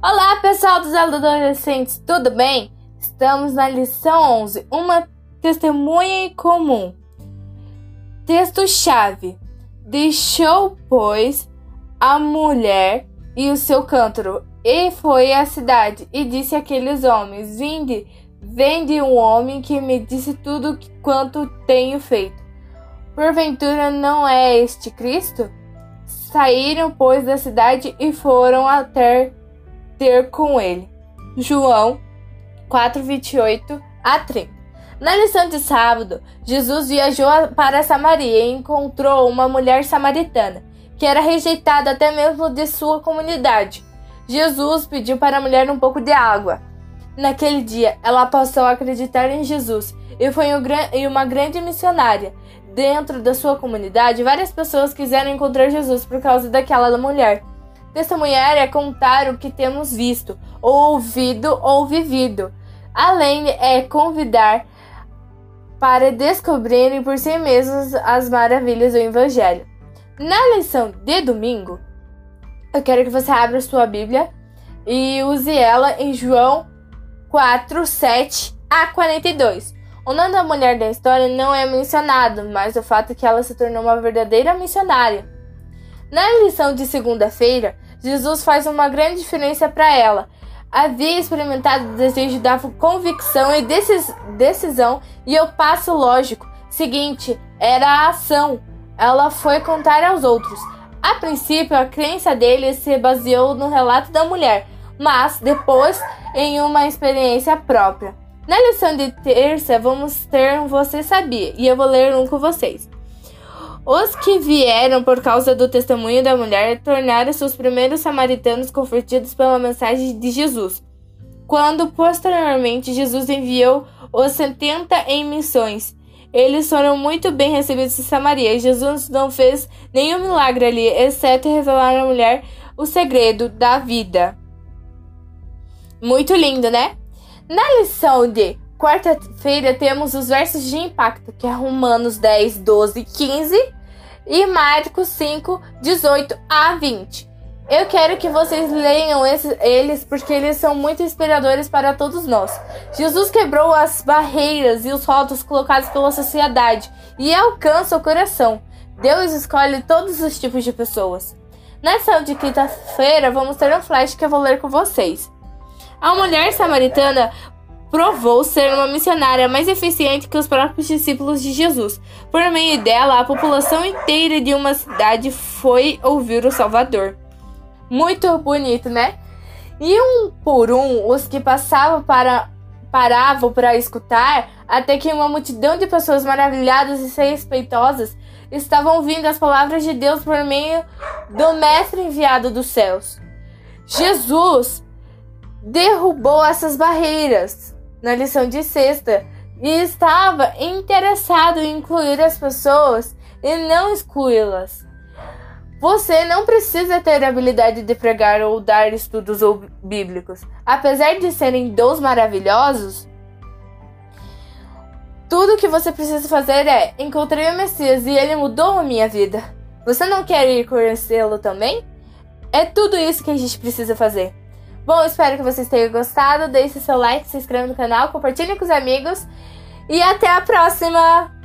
Olá, pessoal dos adolescentes, tudo bem? Estamos na lição 11, uma testemunha em comum. Texto-chave: Deixou, pois, a mulher e o seu cântaro, e foi à cidade, e disse àqueles homens: Vinde, vende um homem que me disse tudo quanto tenho feito. Porventura não é este Cristo? Saíram, pois, da cidade e foram até ter com ele. João 4:28 a 30. Na lição de sábado, Jesus viajou para Samaria e encontrou uma mulher samaritana que era rejeitada até mesmo de sua comunidade. Jesus pediu para a mulher um pouco de água. Naquele dia, ela passou a acreditar em Jesus e foi uma grande missionária. Dentro da sua comunidade, várias pessoas quiseram encontrar Jesus por causa daquela mulher. Testemunhar é contar o que temos visto, ou ouvido ou vivido. Além é convidar para descobrirem por si mesmos as maravilhas do Evangelho. Na lição de domingo, eu quero que você abra sua Bíblia e use ela em João 4, 7 a 42. O nome da mulher da história não é mencionado, mas o fato é que ela se tornou uma verdadeira missionária. Na lição de segunda-feira, Jesus faz uma grande diferença para ela. Havia experimentado o desejo da convicção e decis decisão, e o passo lógico seguinte era a ação. Ela foi contar aos outros. A princípio, a crença dele se baseou no relato da mulher, mas depois em uma experiência própria. Na lição de terça, vamos ter um Você Sabia, e eu vou ler um com vocês. Os que vieram por causa do testemunho da mulher tornaram-se os primeiros samaritanos convertidos pela mensagem de Jesus. Quando posteriormente Jesus enviou os setenta em missões, eles foram muito bem recebidos em Samaria. Jesus não fez nenhum milagre ali, exceto revelar à mulher o segredo da vida. Muito lindo, né? Na lição de quarta-feira temos os versos de impacto, que é Romanos 10, 12 e 15 e Marcos 5, 18 a 20. Eu quero que vocês leiam esses, eles porque eles são muito inspiradores para todos nós. Jesus quebrou as barreiras e os rótulos colocados pela sociedade e alcança o coração. Deus escolhe todos os tipos de pessoas. Nessa de quinta-feira, vamos ter um flash que eu vou ler com vocês. A mulher samaritana provou ser uma missionária mais eficiente que os próprios discípulos de Jesus. Por meio dela, a população inteira de uma cidade foi ouvir o Salvador. Muito bonito, né? E um por um, os que passavam para paravam para escutar, até que uma multidão de pessoas maravilhadas e respeitosas estavam ouvindo as palavras de Deus por meio do mestre enviado dos céus. Jesus derrubou essas barreiras na lição de sexta e estava interessado em incluir as pessoas e não excluí-las. Você não precisa ter a habilidade de pregar ou dar estudos bíblicos. Apesar de serem dons maravilhosos, tudo que você precisa fazer é: encontrei o Messias e ele mudou a minha vida. Você não quer ir conhecê-lo também? É tudo isso que a gente precisa fazer. Bom, espero que vocês tenham gostado. Deixe seu like, se inscreva no canal, compartilhe com os amigos. E até a próxima!